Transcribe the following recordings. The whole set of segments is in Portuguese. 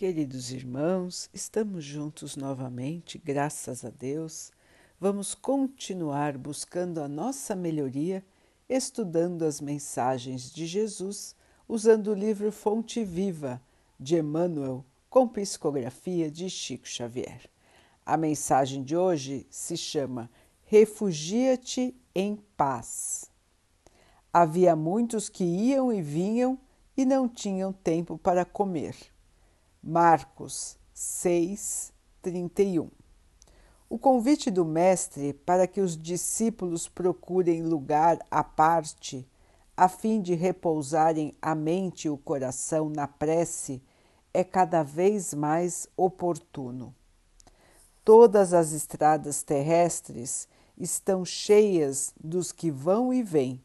Queridos irmãos, estamos juntos novamente, graças a Deus. Vamos continuar buscando a nossa melhoria, estudando as mensagens de Jesus, usando o livro Fonte Viva de Emmanuel, com psicografia de Chico Xavier. A mensagem de hoje se chama Refugia-te em paz. Havia muitos que iam e vinham e não tinham tempo para comer. Marcos 6, 31. O convite do Mestre para que os discípulos procurem lugar à parte, a fim de repousarem a mente e o coração na prece, é cada vez mais oportuno. Todas as estradas terrestres estão cheias dos que vão e vêm,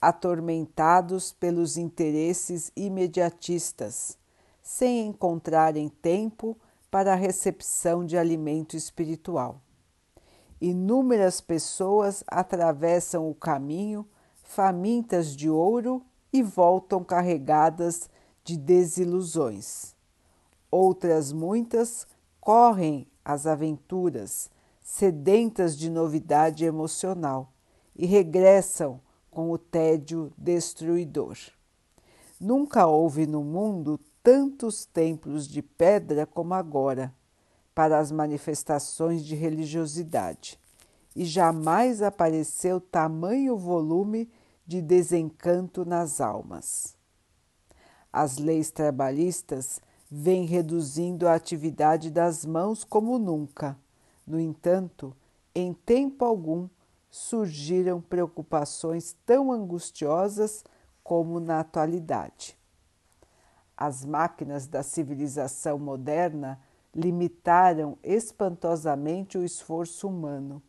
atormentados pelos interesses imediatistas sem encontrarem tempo para a recepção de alimento espiritual. Inúmeras pessoas atravessam o caminho famintas de ouro e voltam carregadas de desilusões. Outras muitas correm as aventuras, sedentas de novidade emocional, e regressam com o tédio destruidor. Nunca houve no mundo tantos templos de pedra como agora para as manifestações de religiosidade, e jamais apareceu tamanho volume de desencanto nas almas. As leis trabalhistas vêm reduzindo a atividade das mãos como nunca. No entanto, em tempo algum surgiram preocupações tão angustiosas como na atualidade. As máquinas da civilização moderna limitaram espantosamente o esforço humano.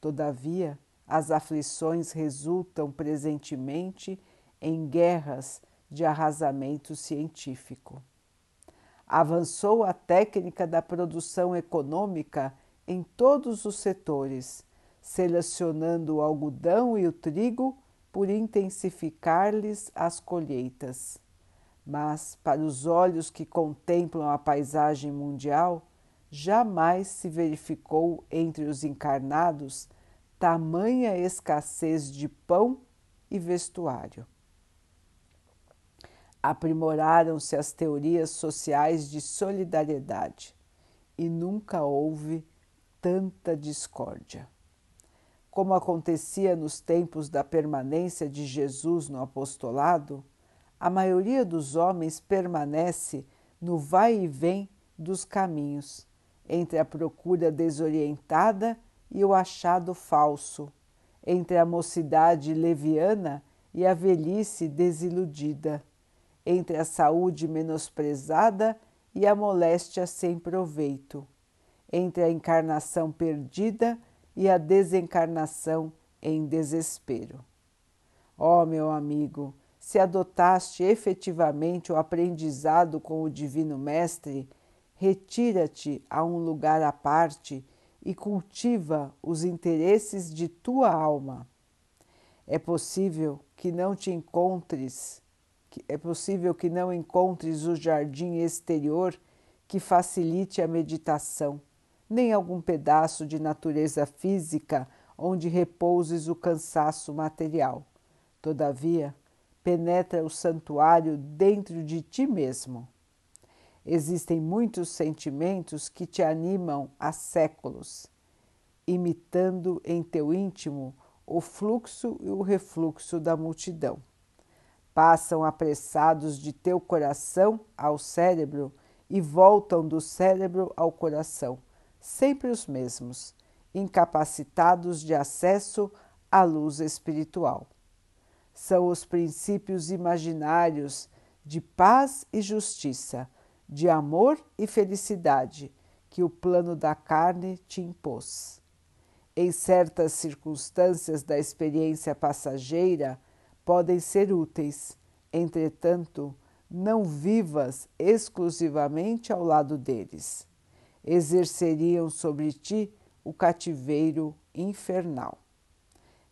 Todavia, as aflições resultam presentemente em guerras de arrasamento científico. Avançou a técnica da produção econômica em todos os setores, selecionando o algodão e o trigo por intensificar-lhes as colheitas mas para os olhos que contemplam a paisagem mundial, jamais se verificou entre os encarnados tamanha escassez de pão e vestuário. Aprimoraram-se as teorias sociais de solidariedade e nunca houve tanta discórdia. Como acontecia nos tempos da permanência de Jesus no apostolado, a maioria dos homens permanece no vai e vem dos caminhos, entre a procura desorientada e o achado falso, entre a mocidade leviana e a velhice desiludida, entre a saúde menosprezada e a moléstia sem proveito, entre a encarnação perdida e a desencarnação em desespero. Ó oh, meu amigo, se adotaste efetivamente o aprendizado com o Divino Mestre, retira-te a um lugar à parte e cultiva os interesses de tua alma. É possível que não te encontres, é possível que não encontres o jardim exterior que facilite a meditação, nem algum pedaço de natureza física onde repouses o cansaço material. Todavia, penetra o santuário dentro de ti mesmo. Existem muitos sentimentos que te animam há séculos, imitando em teu íntimo o fluxo e o refluxo da multidão. Passam apressados de teu coração ao cérebro e voltam do cérebro ao coração, sempre os mesmos, incapacitados de acesso à luz espiritual são os princípios imaginários de paz e justiça, de amor e felicidade que o plano da carne te impôs. Em certas circunstâncias da experiência passageira, podem ser úteis, entretanto, não vivas exclusivamente ao lado deles. Exerceriam sobre ti o cativeiro infernal.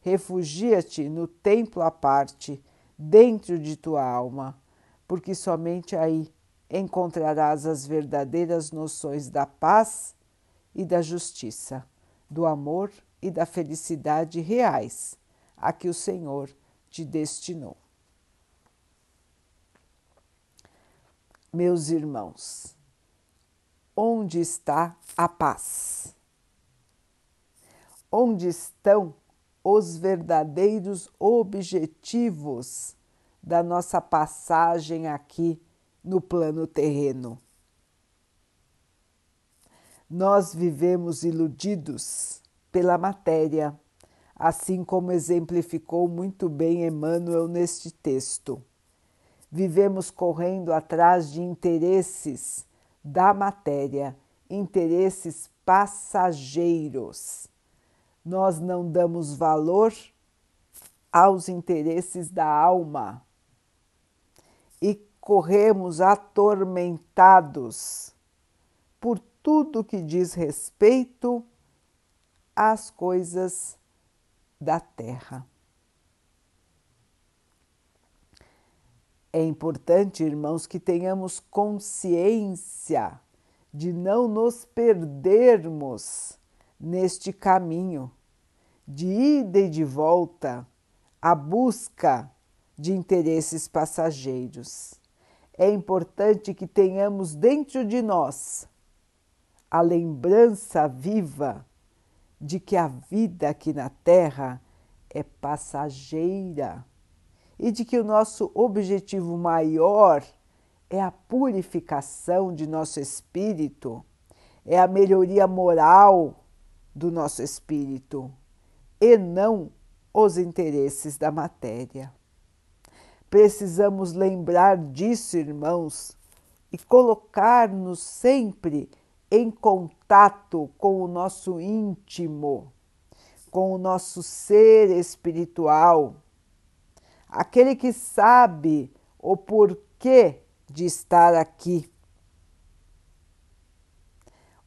Refugia-te no templo à parte, dentro de tua alma, porque somente aí encontrarás as verdadeiras noções da paz e da justiça, do amor e da felicidade reais a que o Senhor te destinou. Meus irmãos, onde está a paz? Onde estão os verdadeiros objetivos da nossa passagem aqui no plano terreno? Nós vivemos iludidos pela matéria, assim como exemplificou muito bem Emmanuel neste texto. Vivemos correndo atrás de interesses da matéria, interesses passageiros. Nós não damos valor aos interesses da alma e corremos atormentados por tudo que diz respeito às coisas da terra. É importante, irmãos, que tenhamos consciência de não nos perdermos neste caminho de ida e de volta à busca de interesses passageiros. É importante que tenhamos dentro de nós a lembrança viva de que a vida aqui na Terra é passageira e de que o nosso objetivo maior é a purificação de nosso espírito, é a melhoria moral do nosso espírito e não os interesses da matéria. Precisamos lembrar disso, irmãos, e colocar-nos sempre em contato com o nosso íntimo, com o nosso ser espiritual, aquele que sabe o porquê de estar aqui,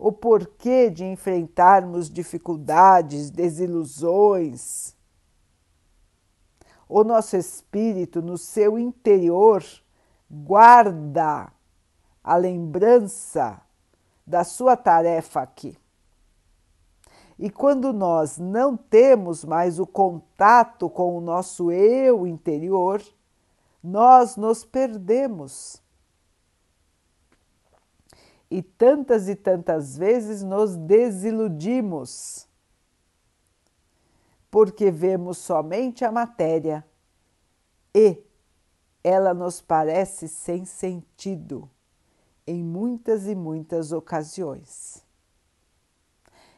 o porquê de enfrentarmos dificuldades, desilusões. O nosso espírito, no seu interior, guarda a lembrança da sua tarefa aqui. E quando nós não temos mais o contato com o nosso eu interior, nós nos perdemos. E tantas e tantas vezes nos desiludimos, porque vemos somente a matéria e ela nos parece sem sentido em muitas e muitas ocasiões.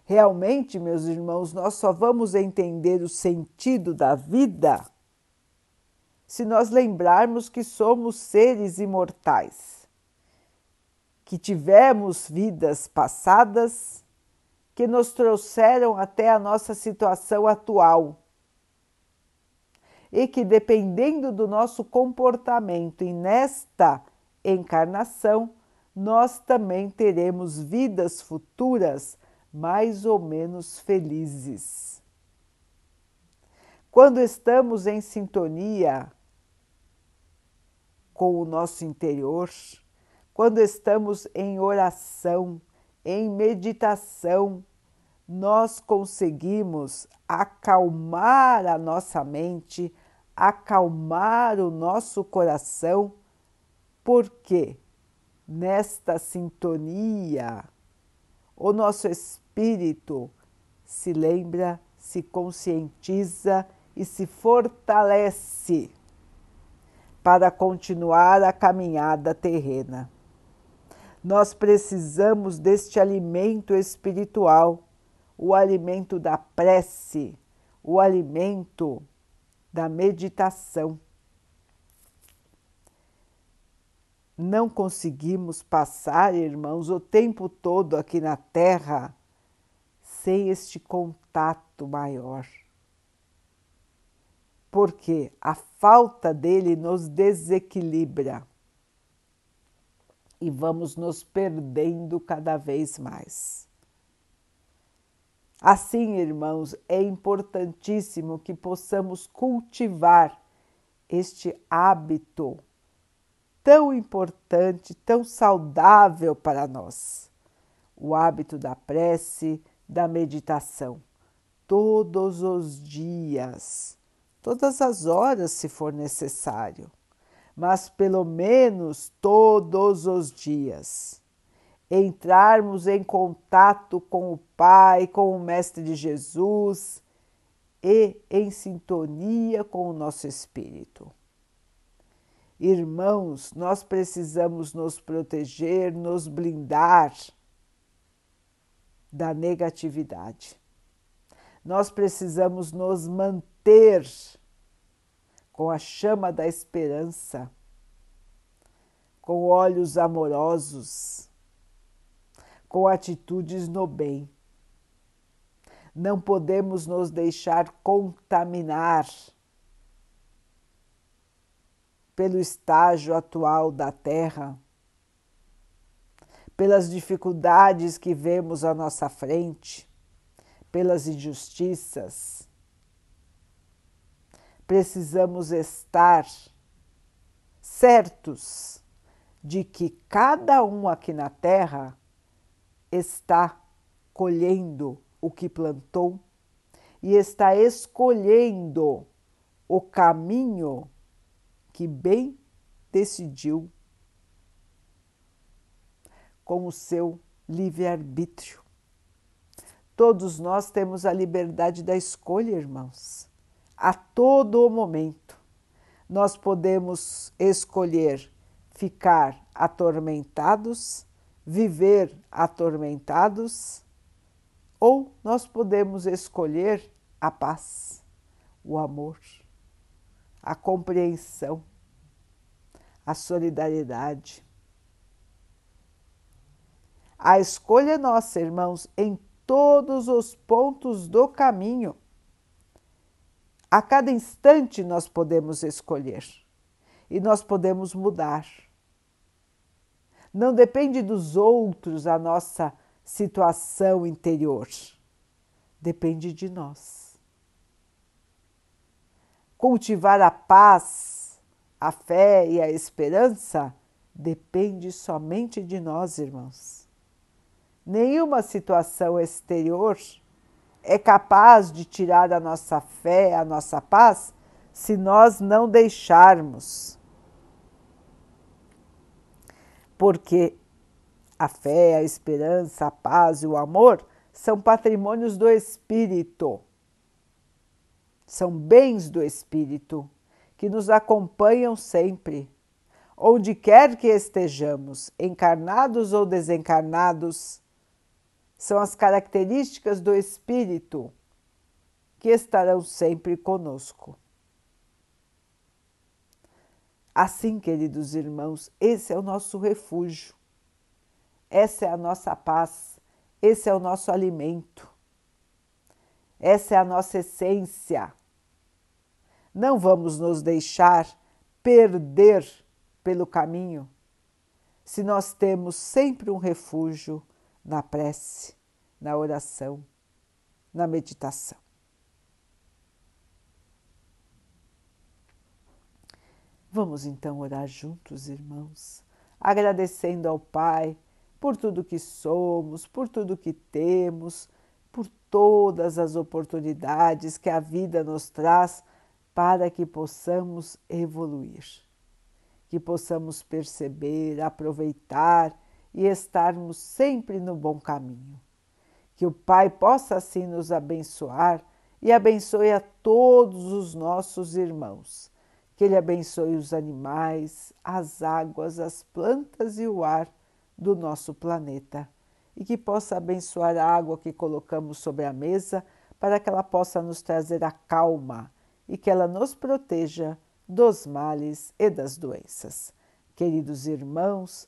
Realmente, meus irmãos, nós só vamos entender o sentido da vida se nós lembrarmos que somos seres imortais, que tivemos vidas passadas que nos trouxeram até a nossa situação atual e que, dependendo do nosso comportamento e nesta encarnação, nós também teremos vidas futuras mais ou menos felizes. Quando estamos em sintonia com o nosso interior, quando estamos em oração, em meditação, nós conseguimos acalmar a nossa mente, acalmar o nosso coração, porque nesta sintonia, o nosso espírito se lembra, se conscientiza e se fortalece para continuar a caminhada terrena. Nós precisamos deste alimento espiritual, o alimento da prece, o alimento da meditação não conseguimos passar, irmãos, o tempo todo aqui na Terra sem este contato maior. Porque a falta dele nos desequilibra e vamos nos perdendo cada vez mais. Assim, irmãos, é importantíssimo que possamos cultivar este hábito tão importante, tão saudável para nós. O hábito da prece, da meditação, todos os dias, todas as horas, se for necessário, mas pelo menos todos os dias. Entrarmos em contato com o Pai, com o Mestre de Jesus e em sintonia com o nosso espírito. Irmãos, nós precisamos nos proteger, nos blindar da negatividade. Nós precisamos nos manter com a chama da esperança, com olhos amorosos, com atitudes no bem. Não podemos nos deixar contaminar pelo estágio atual da Terra, pelas dificuldades que vemos à nossa frente, pelas injustiças. Precisamos estar certos de que cada um aqui na Terra está colhendo o que plantou e está escolhendo o caminho que bem decidiu com o seu livre-arbítrio. Todos nós temos a liberdade da escolha, irmãos, a todo momento. Nós podemos escolher ficar atormentados, viver atormentados, ou nós podemos escolher a paz, o amor a compreensão, a solidariedade. A escolha é nossa, irmãos, em todos os pontos do caminho. A cada instante nós podemos escolher e nós podemos mudar. Não depende dos outros a nossa situação interior, depende de nós cultivar a paz, a fé e a esperança depende somente de nós, irmãos. Nenhuma situação exterior é capaz de tirar a nossa fé, a nossa paz, se nós não deixarmos. Porque a fé, a esperança, a paz e o amor são patrimônios do Espírito são bens do Espírito que nos acompanham sempre, onde quer que estejamos, encarnados ou desencarnados, são as características do Espírito que estarão sempre conosco. Assim, queridos irmãos, esse é o nosso refúgio, essa é a nossa paz, esse é o nosso alimento, essa é a nossa essência. Não vamos nos deixar perder pelo caminho se nós temos sempre um refúgio na prece, na oração, na meditação. Vamos então orar juntos, irmãos, agradecendo ao Pai por tudo que somos, por tudo que temos, por todas as oportunidades que a vida nos traz para que possamos evoluir, que possamos perceber, aproveitar e estarmos sempre no bom caminho. Que o Pai possa assim nos abençoar e abençoe a todos os nossos irmãos. Que Ele abençoe os animais, as águas, as plantas e o ar do nosso planeta. E que possa abençoar a água que colocamos sobre a mesa para que ela possa nos trazer a calma e que ela nos proteja dos males e das doenças. Queridos irmãos,